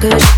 good.